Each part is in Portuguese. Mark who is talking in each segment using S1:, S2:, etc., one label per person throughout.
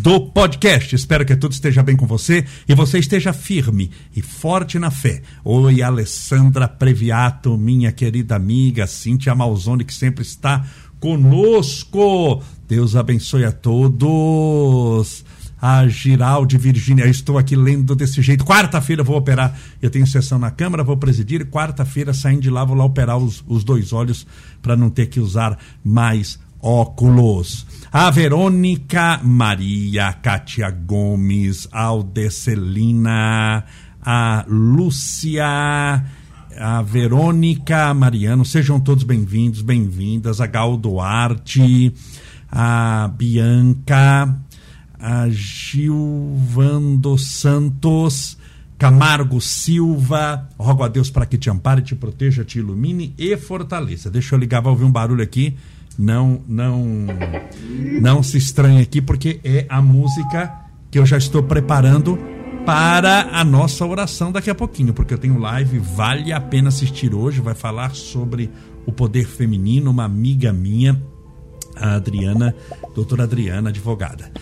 S1: do podcast. Espero que tudo esteja bem com você e você esteja firme e forte na fé. Oi, Alessandra Previato, minha querida amiga, Cíntia Malzone, que sempre está conosco. Deus abençoe a todos a Giralde Virgínia. Estou aqui lendo desse jeito. Quarta-feira vou operar. Eu tenho sessão na Câmara, vou presidir. Quarta-feira, saindo de lá, vou lá operar os, os dois olhos para não ter que usar mais óculos. A Verônica Maria, Kátia Gomes, Aldecelina, a Lúcia, a Verônica Mariano, sejam todos bem-vindos, bem-vindas, a Gal Duarte, a Bianca, a Gilvando Santos, Camargo Silva, rogo a Deus para que te ampare, te proteja, te ilumine e fortaleça. Deixa eu ligar, vai ouvir um barulho aqui. Não, não, não se estranhe aqui, porque é a música que eu já estou preparando para a nossa oração daqui a pouquinho, porque eu tenho live, vale a pena assistir hoje, vai falar sobre o poder feminino, uma amiga minha, a Adriana, doutora Adriana, advogada.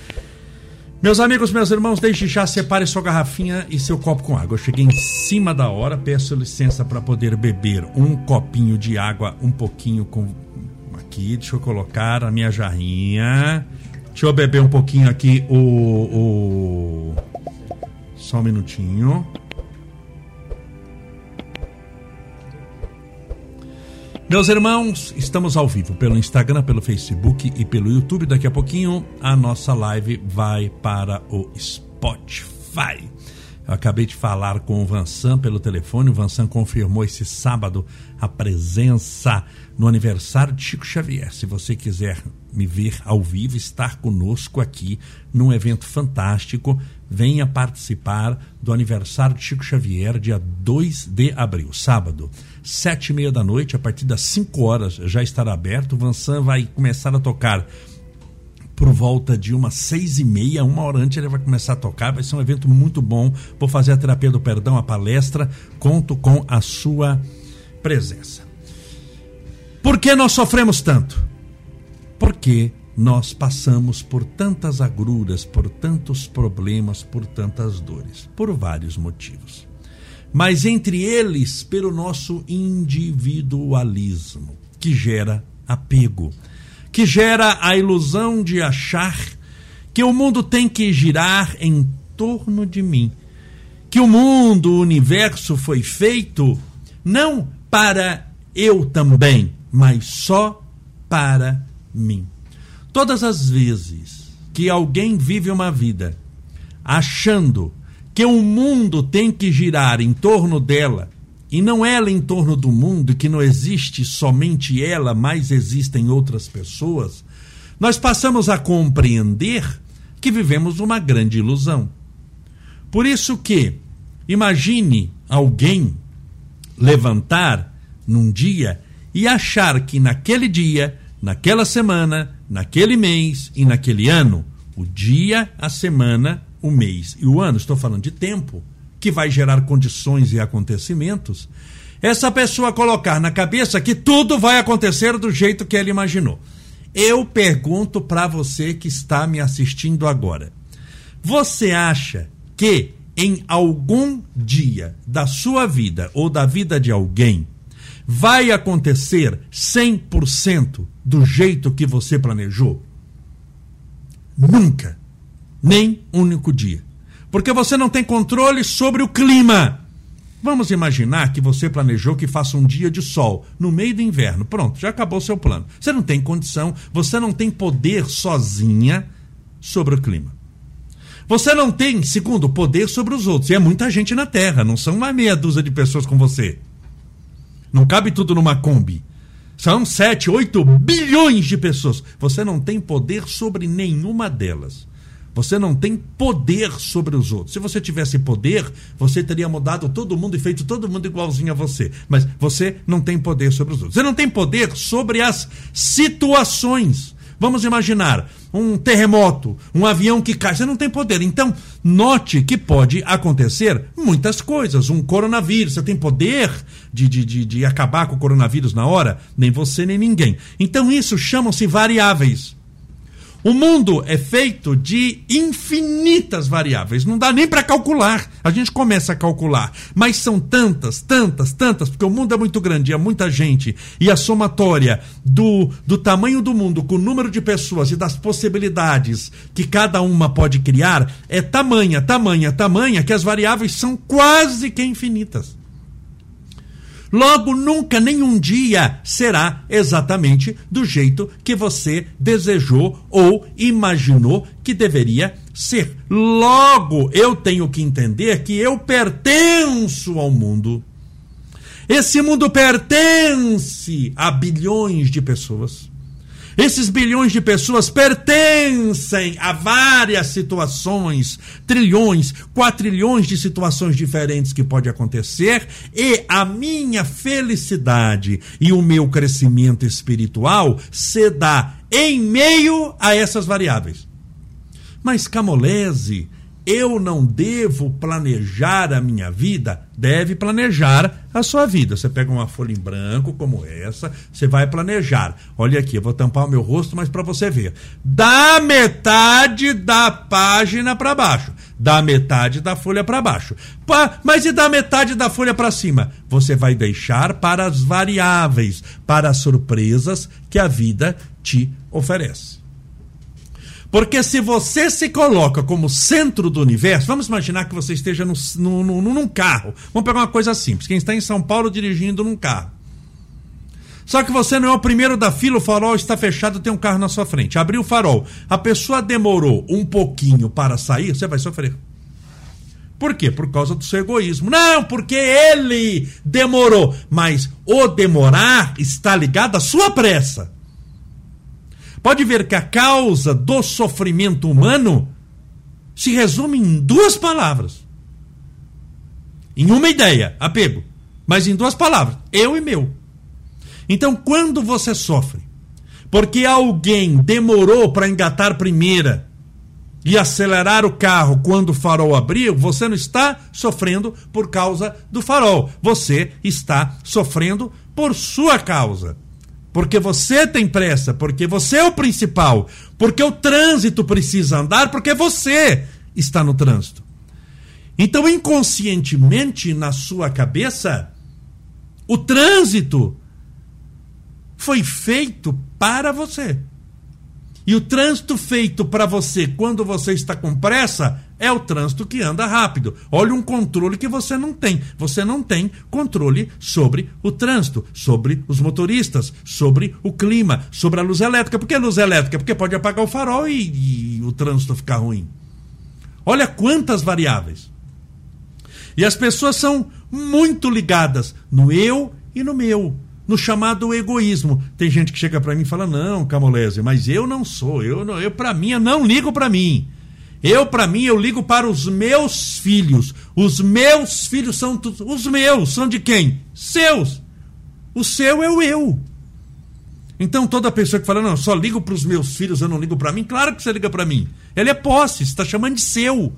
S1: Meus amigos, meus irmãos, desde já separe sua garrafinha e seu copo com água. Eu cheguei em cima da hora, peço licença para poder beber um copinho de água, um pouquinho com. Aqui, deixa eu colocar a minha jarrinha. Deixa eu beber um pouquinho aqui o. o... Só um minutinho. Meus irmãos, estamos ao vivo pelo Instagram, pelo Facebook e pelo YouTube. Daqui a pouquinho a nossa live vai para o Spotify. Acabei de falar com o Vansan pelo telefone. O Vansan confirmou esse sábado a presença no aniversário de Chico Xavier. Se você quiser me ver ao vivo, estar conosco aqui num evento fantástico, venha participar do aniversário de Chico Xavier, dia 2 de abril, sábado sete e meia da noite, a partir das 5 horas já estará aberto. O Vansan vai começar a tocar por volta de umas seis e meia, uma hora antes ele vai começar a tocar. Vai ser um evento muito bom. Vou fazer a terapia do perdão, a palestra. Conto com a sua presença. Por que nós sofremos tanto? Porque nós passamos por tantas agruras, por tantos problemas, por tantas dores, por vários motivos mas entre eles pelo nosso individualismo, que gera apego, que gera a ilusão de achar que o mundo tem que girar em torno de mim, que o mundo, o universo foi feito não para eu também, mas só para mim. Todas as vezes que alguém vive uma vida achando que o mundo tem que girar em torno dela e não ela em torno do mundo, que não existe somente ela, mas existem outras pessoas, nós passamos a compreender que vivemos uma grande ilusão. Por isso que imagine alguém levantar num dia e achar que naquele dia, naquela semana, naquele mês e naquele ano, o dia, a semana o mês e o ano, estou falando de tempo, que vai gerar condições e acontecimentos, essa pessoa colocar na cabeça que tudo vai acontecer do jeito que ela imaginou. Eu pergunto para você que está me assistindo agora: você acha que em algum dia da sua vida ou da vida de alguém vai acontecer 100% do jeito que você planejou? Nunca nem único dia. Porque você não tem controle sobre o clima. Vamos imaginar que você planejou que faça um dia de sol no meio do inverno. Pronto, já acabou seu plano. Você não tem condição, você não tem poder sozinha sobre o clima. Você não tem, segundo, poder sobre os outros. E é muita gente na Terra, não são uma meia dúzia de pessoas com você. Não cabe tudo numa Kombi. São 7, 8 bilhões de pessoas. Você não tem poder sobre nenhuma delas. Você não tem poder sobre os outros. Se você tivesse poder, você teria mudado todo mundo e feito todo mundo igualzinho a você. Mas você não tem poder sobre os outros. Você não tem poder sobre as situações. Vamos imaginar um terremoto, um avião que cai. Você não tem poder. Então, note que pode acontecer muitas coisas. Um coronavírus. Você tem poder de, de, de, de acabar com o coronavírus na hora? Nem você, nem ninguém. Então, isso chamam-se variáveis. O mundo é feito de infinitas variáveis, não dá nem para calcular. A gente começa a calcular, mas são tantas, tantas, tantas, porque o mundo é muito grande, é muita gente, e a somatória do, do tamanho do mundo com o número de pessoas e das possibilidades que cada uma pode criar é tamanha, tamanha, tamanha, que as variáveis são quase que infinitas. Logo, nunca, nenhum dia será exatamente do jeito que você desejou ou imaginou que deveria ser. Logo, eu tenho que entender que eu pertenço ao mundo. Esse mundo pertence a bilhões de pessoas. Esses bilhões de pessoas pertencem a várias situações, trilhões, quatrilhões de situações diferentes que pode acontecer, e a minha felicidade e o meu crescimento espiritual se dá em meio a essas variáveis. Mas Camolese eu não devo planejar a minha vida, deve planejar a sua vida. Você pega uma folha em branco como essa, você vai planejar. Olha aqui, eu vou tampar o meu rosto, mas para você ver. Da metade da página para baixo, da metade da folha para baixo. Mas e da metade da folha para cima? Você vai deixar para as variáveis, para as surpresas que a vida te oferece. Porque se você se coloca como centro do universo, vamos imaginar que você esteja no, no, no, num carro. Vamos pegar uma coisa simples. Quem está em São Paulo dirigindo num carro. Só que você não é o primeiro da fila, o farol está fechado, tem um carro na sua frente. Abriu o farol. A pessoa demorou um pouquinho para sair, você vai sofrer. Por quê? Por causa do seu egoísmo. Não, porque ele demorou. Mas o demorar está ligado à sua pressa. Pode ver que a causa do sofrimento humano se resume em duas palavras. Em uma ideia, apego, mas em duas palavras: eu e meu. Então, quando você sofre, porque alguém demorou para engatar primeira e acelerar o carro quando o farol abriu, você não está sofrendo por causa do farol. Você está sofrendo por sua causa porque você tem pressa, porque você é o principal, porque o trânsito precisa andar, porque você está no trânsito. Então, inconscientemente, na sua cabeça, o trânsito foi feito para você. E o trânsito feito para você quando você está com pressa é o trânsito que anda rápido. Olha um controle que você não tem. Você não tem controle sobre o trânsito, sobre os motoristas, sobre o clima, sobre a luz elétrica. Por que luz elétrica? Porque pode apagar o farol e, e o trânsito ficar ruim. Olha quantas variáveis. E as pessoas são muito ligadas no eu e no meu no chamado egoísmo. Tem gente que chega para mim e fala: "Não, Camolese, mas eu não sou. Eu não, eu para mim eu não ligo para mim. Eu, para mim, eu ligo para os meus filhos. Os meus filhos são os meus. São de quem? Seus. O seu é o eu. Então toda pessoa que fala, não, só ligo para os meus filhos, eu não ligo para mim, claro que você liga para mim. Ele é posse, está chamando de seu.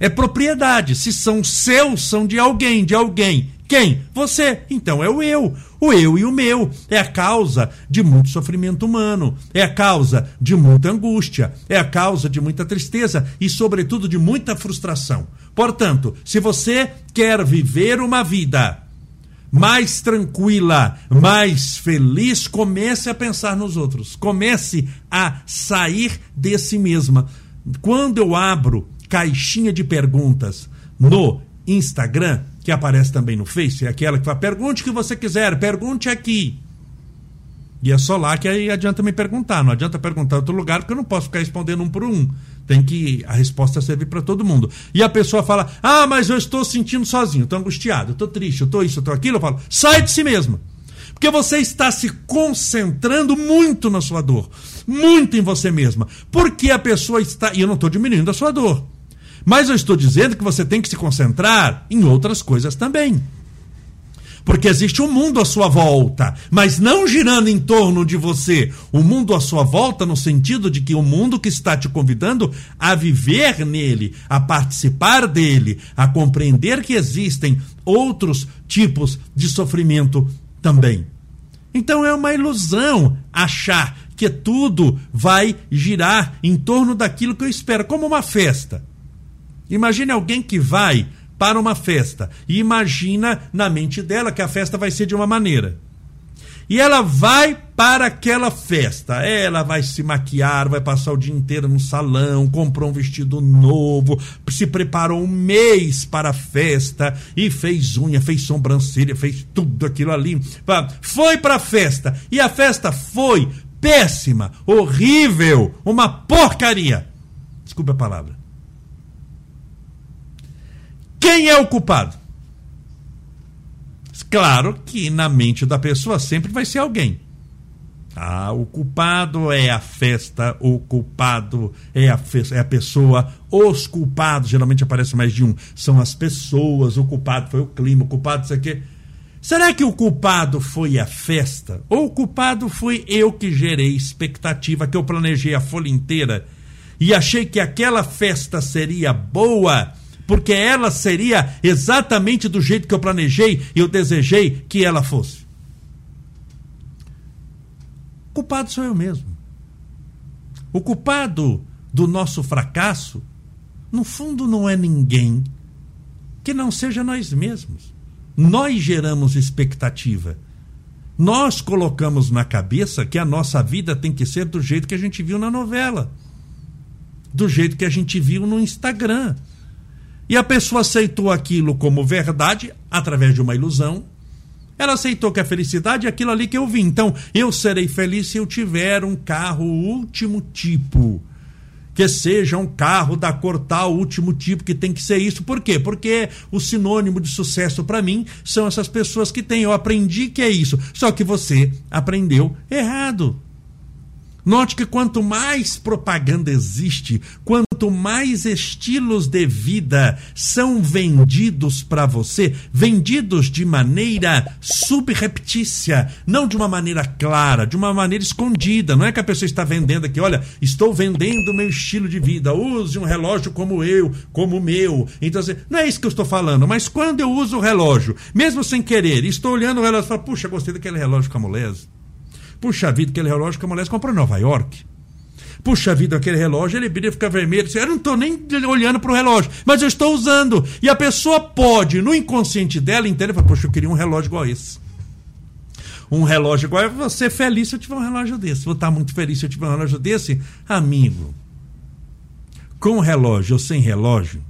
S1: É propriedade. Se são seus, são de alguém, de alguém. Quem? Você. Então é o eu. O eu e o meu. É a causa de muito sofrimento humano. É a causa de muita angústia. É a causa de muita tristeza e, sobretudo, de muita frustração. Portanto, se você quer viver uma vida mais tranquila, mais feliz, comece a pensar nos outros. Comece a sair de si mesma. Quando eu abro caixinha de perguntas no Instagram, que aparece também no Face, é aquela que fala: pergunte o que você quiser, pergunte aqui. E é só lá que aí adianta me perguntar. Não adianta perguntar em outro lugar, porque eu não posso ficar respondendo um por um. Tem que a resposta servir para todo mundo. E a pessoa fala: Ah, mas eu estou sentindo sozinho, estou angustiado, estou triste, estou isso, estou aquilo. Eu falo: Sai de si mesmo. Porque você está se concentrando muito na sua dor, muito em você mesma. Porque a pessoa está. E eu não estou diminuindo a sua dor. Mas eu estou dizendo que você tem que se concentrar em outras coisas também. Porque existe um mundo à sua volta, mas não girando em torno de você. O mundo à sua volta, no sentido de que o mundo que está te convidando a viver nele, a participar dele, a compreender que existem outros tipos de sofrimento também. Então é uma ilusão achar que tudo vai girar em torno daquilo que eu espero, como uma festa. Imagine alguém que vai para uma festa e imagina na mente dela que a festa vai ser de uma maneira. E ela vai para aquela festa. Ela vai se maquiar, vai passar o dia inteiro no salão, comprou um vestido novo, se preparou um mês para a festa e fez unha, fez sobrancelha, fez tudo aquilo ali. Foi para a festa e a festa foi péssima, horrível, uma porcaria. Desculpe a palavra. Quem é o culpado? Claro que na mente da pessoa sempre vai ser alguém. Ah, o culpado é a festa, o culpado é a, é a pessoa, os culpados, geralmente aparece mais de um, são as pessoas, o culpado foi o clima, o culpado isso aqui. Será que o culpado foi a festa? Ou o culpado foi eu que gerei expectativa, que eu planejei a folha inteira e achei que aquela festa seria boa? Porque ela seria exatamente do jeito que eu planejei e eu desejei que ela fosse. O culpado sou eu mesmo. O culpado do nosso fracasso, no fundo, não é ninguém que não seja nós mesmos. Nós geramos expectativa. Nós colocamos na cabeça que a nossa vida tem que ser do jeito que a gente viu na novela, do jeito que a gente viu no Instagram e a pessoa aceitou aquilo como verdade através de uma ilusão. Ela aceitou que a felicidade é aquilo ali que eu vi. Então, eu serei feliz se eu tiver um carro último tipo. Que seja um carro da cor tal, último tipo, que tem que ser isso. Por quê? Porque o sinônimo de sucesso para mim são essas pessoas que têm. Eu aprendi que é isso. Só que você aprendeu errado. Note que quanto mais propaganda existe, quanto mais estilos de vida são vendidos para você, vendidos de maneira subreptícia, não de uma maneira clara, de uma maneira escondida. Não é que a pessoa está vendendo aqui, olha, estou vendendo o meu estilo de vida, use um relógio como eu, como o meu. Então, assim, não é isso que eu estou falando, mas quando eu uso o relógio, mesmo sem querer, estou olhando o relógio e falo, puxa, gostei daquele relógio camulese Puxa vida, aquele relógio que a comprou em Nova York. Puxa vida, aquele relógio, ele brilha fica vermelho. Eu não estou nem olhando para o relógio, mas eu estou usando. E a pessoa pode, no inconsciente dela, entender, poxa, eu queria um relógio igual esse. Um relógio igual, eu vou ser feliz se eu tiver um relógio desse. Vou estar muito feliz se eu tiver um relógio desse. Amigo, com relógio ou sem relógio,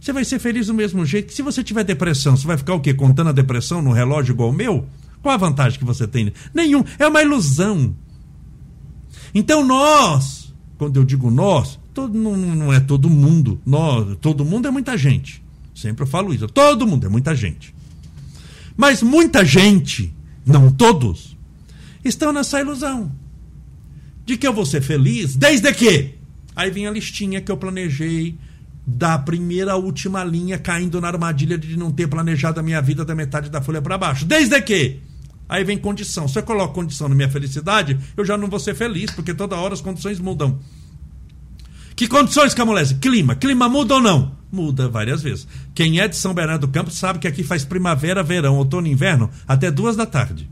S1: você vai ser feliz do mesmo jeito. Se você tiver depressão, você vai ficar o quê? Contando a depressão no relógio igual o meu? Qual a vantagem que você tem? Nenhum. É uma ilusão. Então nós, quando eu digo nós, todo, não, não é todo mundo. Nós, todo mundo é muita gente. Sempre eu falo isso. Todo mundo é muita gente. Mas muita gente, não todos, estão nessa ilusão de que eu vou ser feliz desde que. Aí vem a listinha que eu planejei da primeira à última linha, caindo na armadilha de não ter planejado a minha vida da metade da folha para baixo. Desde que Aí vem condição. Se eu coloco condição na minha felicidade, eu já não vou ser feliz, porque toda hora as condições mudam. Que condições, Camolese? Clima. Clima muda ou não? Muda várias vezes. Quem é de São Bernardo do Campo sabe que aqui faz primavera, verão, outono e inverno até duas da tarde.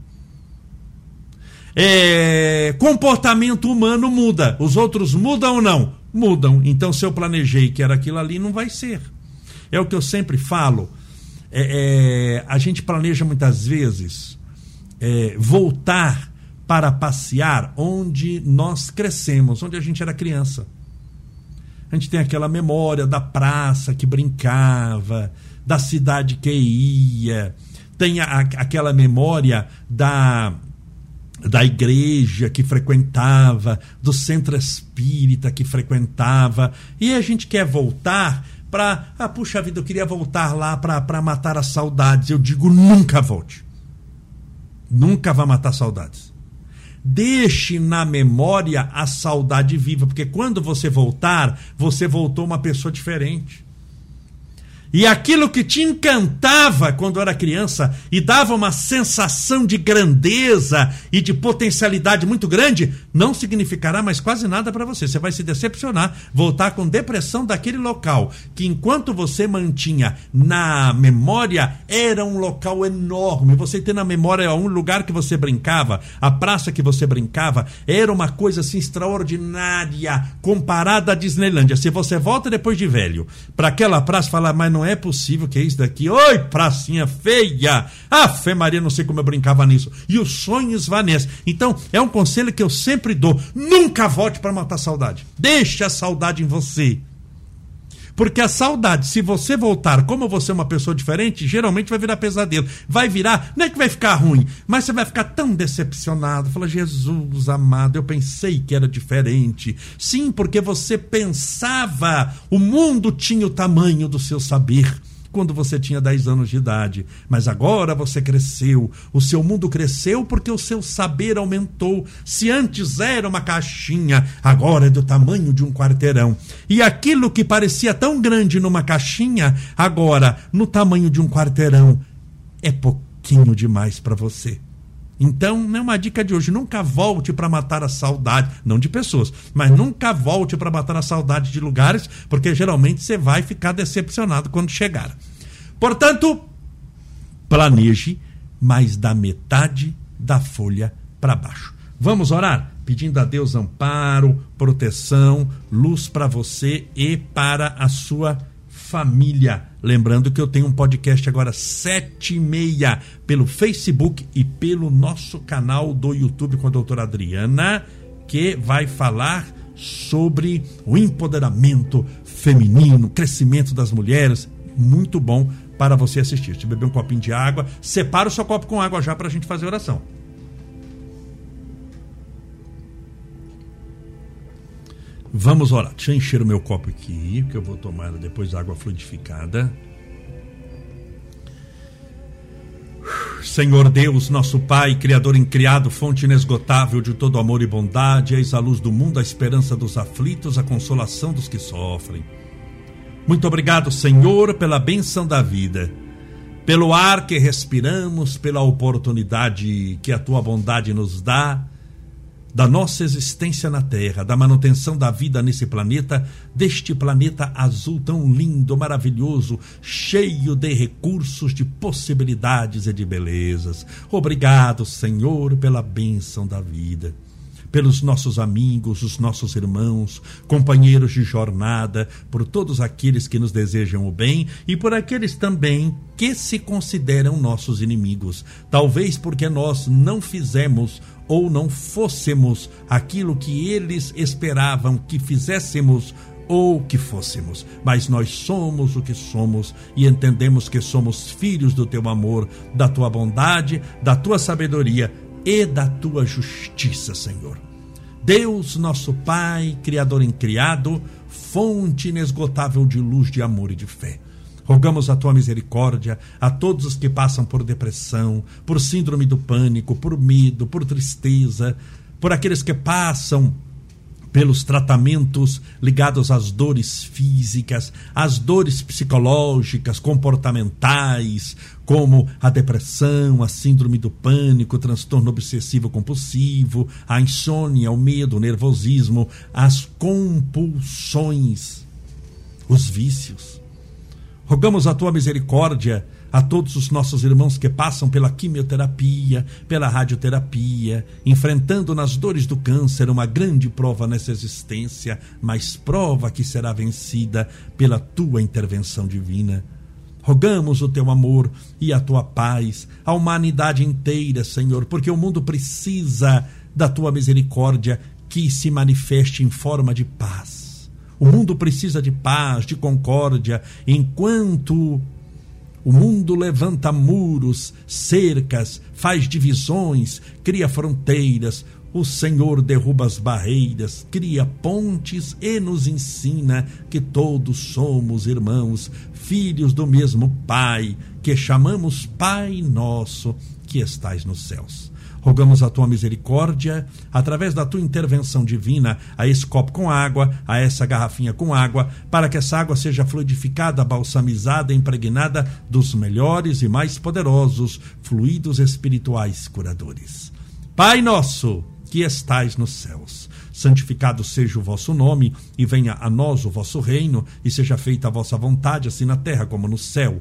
S1: É... comportamento humano muda. Os outros mudam ou não? Mudam. Então, se eu planejei que era aquilo ali, não vai ser. É o que eu sempre falo. É, é... a gente planeja muitas vezes é, voltar para passear onde nós crescemos, onde a gente era criança. A gente tem aquela memória da praça que brincava, da cidade que ia, tem a, aquela memória da, da igreja que frequentava, do centro espírita que frequentava, e a gente quer voltar para. Ah, puxa vida, eu queria voltar lá para matar as saudades. Eu digo, nunca volte nunca vai matar saudades. Deixe na memória a saudade viva, porque quando você voltar, você voltou uma pessoa diferente. E aquilo que te encantava quando era criança e dava uma sensação de grandeza e de potencialidade muito grande, não significará mais quase nada para você. Você vai se decepcionar, voltar com depressão daquele local que enquanto você mantinha na memória era um local enorme. Você tem na memória um lugar que você brincava, a praça que você brincava, era uma coisa assim extraordinária comparada à Disneylândia. Se você volta depois de velho para aquela praça falar, mas não é possível que é isso daqui. Oi, pracinha feia! Ah, Fé Maria, não sei como eu brincava nisso. E os sonhos esvanecem. Então, é um conselho que eu sempre dou. Nunca volte para matar saudade. Deixa a saudade em você. Porque a saudade, se você voltar como você é uma pessoa diferente, geralmente vai virar pesadelo. Vai virar, não é que vai ficar ruim, mas você vai ficar tão decepcionado. Fala, Jesus amado, eu pensei que era diferente. Sim, porque você pensava, o mundo tinha o tamanho do seu saber quando você tinha 10 anos de idade. Mas agora você cresceu, o seu mundo cresceu porque o seu saber aumentou. Se antes era uma caixinha, agora é do tamanho de um quarteirão. E aquilo que parecia tão grande numa caixinha, agora no tamanho de um quarteirão, é pouquinho demais para você. Então, não é uma dica de hoje. Nunca volte para matar a saudade, não de pessoas, mas nunca volte para matar a saudade de lugares, porque geralmente você vai ficar decepcionado quando chegar. Portanto, planeje mais da metade da folha para baixo. Vamos orar? Pedindo a Deus amparo, proteção, luz para você e para a sua família. Lembrando que eu tenho um podcast agora sete e meia pelo Facebook e pelo nosso canal do YouTube com a doutora Adriana, que vai falar sobre o empoderamento feminino, crescimento das mulheres. Muito bom para você assistir. Se beber um copinho de água, separa o seu copo com água já para a gente fazer oração. Vamos orar. Deixa eu encher o meu copo aqui, que eu vou tomar depois água fluidificada. Senhor Deus, nosso Pai, Criador incriado, fonte inesgotável de todo amor e bondade, eis a luz do mundo, a esperança dos aflitos, a consolação dos que sofrem. Muito obrigado, Senhor, pela benção da vida, pelo ar que respiramos, pela oportunidade que a tua bondade nos dá da nossa existência na Terra, da manutenção da vida nesse planeta, deste planeta azul tão lindo, maravilhoso, cheio de recursos, de possibilidades e de belezas. Obrigado, Senhor, pela bênção da vida pelos nossos amigos, os nossos irmãos, companheiros de jornada, por todos aqueles que nos desejam o bem e por aqueles também que se consideram nossos inimigos. Talvez porque nós não fizemos ou não fôssemos aquilo que eles esperavam que fizéssemos ou que fôssemos, mas nós somos o que somos e entendemos que somos filhos do teu amor, da tua bondade, da tua sabedoria e da tua justiça, Senhor. Deus, nosso Pai, Criador incriado, fonte inesgotável de luz, de amor e de fé. Rogamos a tua misericórdia a todos os que passam por depressão, por síndrome do pânico, por medo, por tristeza, por aqueles que passam pelos tratamentos ligados às dores físicas, às dores psicológicas, comportamentais, como a depressão, a síndrome do pânico, o transtorno obsessivo compulsivo, a insônia, o medo, o nervosismo, as compulsões, os vícios. Rogamos a tua misericórdia a todos os nossos irmãos que passam pela quimioterapia, pela radioterapia, enfrentando nas dores do câncer uma grande prova nessa existência, mas prova que será vencida pela tua intervenção divina. Rogamos o teu amor e a tua paz à humanidade inteira, Senhor, porque o mundo precisa da tua misericórdia que se manifeste em forma de paz. O mundo precisa de paz, de concórdia, enquanto o mundo levanta muros, cercas, faz divisões, cria fronteiras. O Senhor derruba as barreiras, cria pontes e nos ensina que todos somos irmãos, filhos do mesmo Pai, que chamamos Pai nosso que estais nos céus. Rogamos a tua misericórdia, através da tua intervenção divina, a esse copo com água, a essa garrafinha com água, para que essa água seja fluidificada, balsamizada, impregnada dos melhores e mais poderosos fluidos espirituais curadores. Pai nosso, que estais nos céus, santificado seja o vosso nome, e venha a nós o vosso reino, e seja feita a vossa vontade, assim na terra como no céu.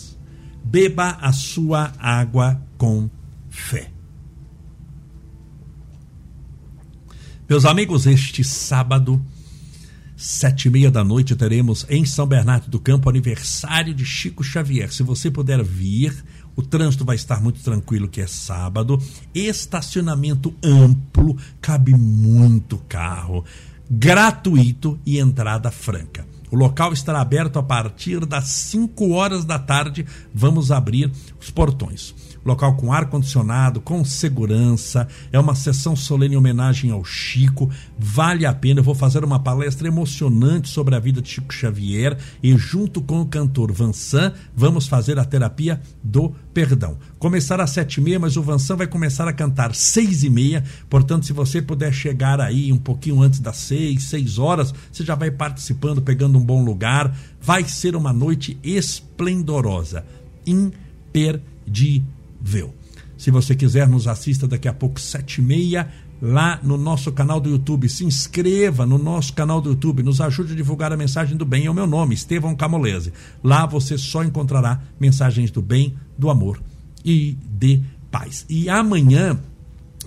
S1: beba a sua água com fé. Meus amigos, este sábado, sete e meia da noite, teremos em São Bernardo do Campo aniversário de Chico Xavier. Se você puder vir, o trânsito vai estar muito tranquilo, que é sábado. Estacionamento amplo, cabe muito carro, gratuito e entrada franca. O local estará aberto a partir das 5 horas da tarde. Vamos abrir os portões local com ar-condicionado, com segurança. É uma sessão solene em homenagem ao Chico. Vale a pena. Eu vou fazer uma palestra emocionante sobre a vida de Chico Xavier e, junto com o cantor Vansan, vamos fazer a terapia do perdão. Começar às sete e meia, mas o Vansan vai começar a cantar seis e meia. Portanto, se você puder chegar aí um pouquinho antes das seis, seis horas, você já vai participando, pegando um bom lugar. Vai ser uma noite esplendorosa, imperdível viu. Se você quiser, nos assista daqui a pouco, sete e meia, lá no nosso canal do YouTube. Se inscreva no nosso canal do YouTube, nos ajude a divulgar a mensagem do bem. É o meu nome, Estevão Camolese. Lá você só encontrará mensagens do bem, do amor e de paz. E amanhã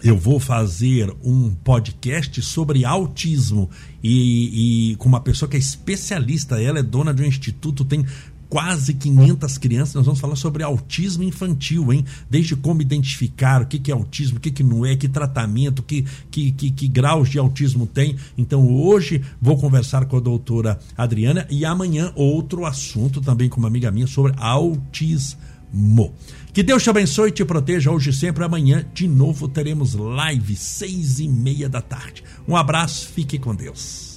S1: eu vou fazer um podcast sobre autismo e, e, com uma pessoa que é especialista. Ela é dona de um instituto, tem quase 500 crianças. Nós vamos falar sobre autismo infantil, hein? Desde como identificar o que, que é autismo, o que, que não é, que tratamento, que, que, que, que graus de autismo tem. Então, hoje vou conversar com a doutora Adriana e amanhã outro assunto também com uma amiga minha sobre autismo. Que Deus te abençoe e te proteja hoje e sempre. Amanhã, de novo, teremos live, seis e meia da tarde. Um abraço, fique com Deus.